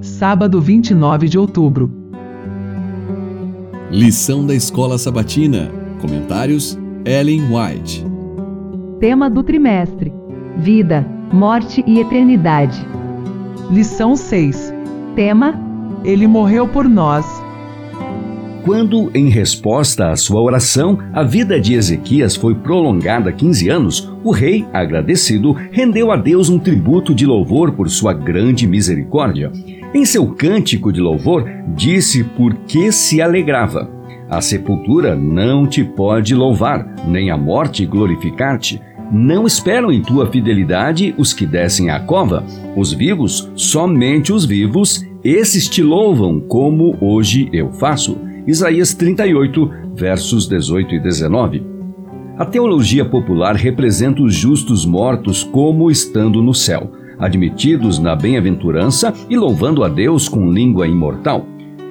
Sábado 29 de outubro. Lição da Escola Sabatina. Comentários: Ellen White. Tema do trimestre: Vida, Morte e Eternidade. Lição 6. Tema: Ele morreu por nós. Quando, em resposta à sua oração, a vida de Ezequias foi prolongada 15 anos, o rei, agradecido, rendeu a Deus um tributo de louvor por sua grande misericórdia. Em seu cântico de louvor, disse por que se alegrava. A sepultura não te pode louvar, nem a morte glorificar-te. Não esperam em tua fidelidade os que descem à cova. Os vivos, somente os vivos, esses te louvam, como hoje eu faço. Isaías 38, versos 18 e 19. A teologia popular representa os justos mortos como estando no céu, admitidos na bem-aventurança e louvando a Deus com língua imortal.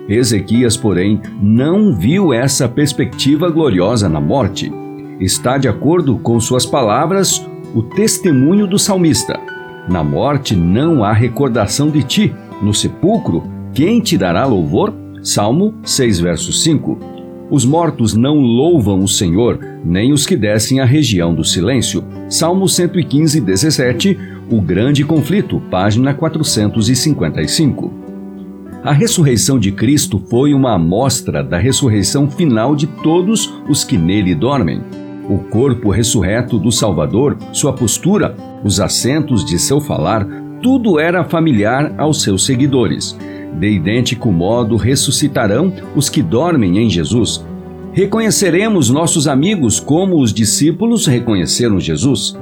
Ezequias, porém, não viu essa perspectiva gloriosa na morte. Está de acordo com suas palavras o testemunho do salmista. Na morte não há recordação de ti. No sepulcro, quem te dará louvor? Salmo 6, verso 5. Os mortos não louvam o Senhor, nem os que descem à região do silêncio. Salmo 115, 17. O grande conflito, página 455. A ressurreição de Cristo foi uma amostra da ressurreição final de todos os que nele dormem. O corpo ressurreto do Salvador, sua postura, os acentos de seu falar, tudo era familiar aos seus seguidores. De idêntico modo ressuscitarão os que dormem em Jesus. Reconheceremos nossos amigos como os discípulos reconheceram Jesus.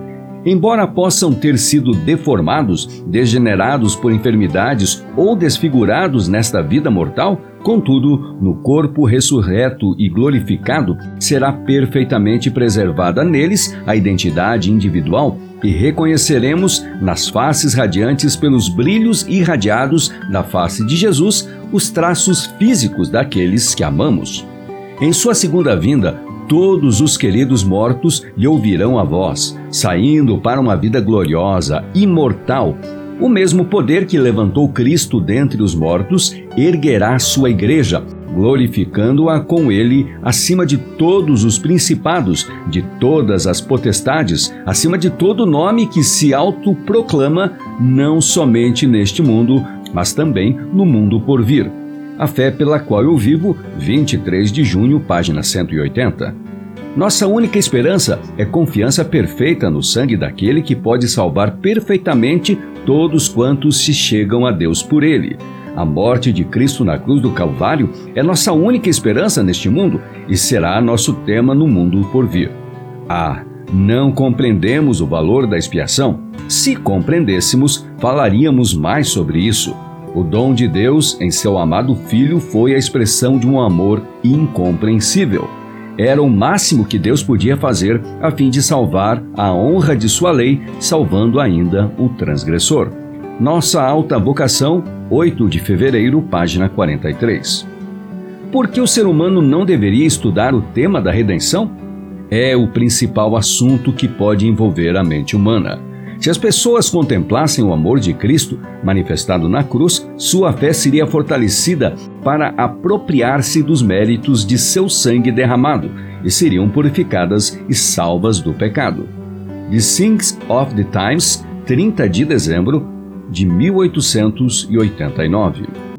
Embora possam ter sido deformados, degenerados por enfermidades ou desfigurados nesta vida mortal, contudo, no corpo ressurreto e glorificado, será perfeitamente preservada neles a identidade individual e reconheceremos nas faces radiantes pelos brilhos irradiados da face de Jesus os traços físicos daqueles que amamos. Em sua segunda vinda, todos os queridos mortos lhe ouvirão a voz, saindo para uma vida gloriosa, imortal. O mesmo poder que levantou Cristo dentre os mortos erguerá sua igreja, glorificando-a com ele acima de todos os principados, de todas as potestades, acima de todo nome que se autoproclama, não somente neste mundo, mas também no mundo por vir. A Fé pela qual eu vivo, 23 de junho, página 180. Nossa única esperança é confiança perfeita no sangue daquele que pode salvar perfeitamente todos quantos se chegam a Deus por ele. A morte de Cristo na cruz do Calvário é nossa única esperança neste mundo e será nosso tema no mundo por vir. Ah, não compreendemos o valor da expiação? Se compreendêssemos, falaríamos mais sobre isso. O dom de Deus em seu amado Filho foi a expressão de um amor incompreensível. Era o máximo que Deus podia fazer a fim de salvar a honra de sua lei, salvando ainda o transgressor. Nossa alta vocação, 8 de fevereiro, página 43. Por que o ser humano não deveria estudar o tema da redenção? É o principal assunto que pode envolver a mente humana. Se as pessoas contemplassem o amor de Cristo manifestado na cruz, sua fé seria fortalecida para apropriar-se dos méritos de seu sangue derramado e seriam purificadas e salvas do pecado. The Things of the Times, 30 de dezembro de 1889.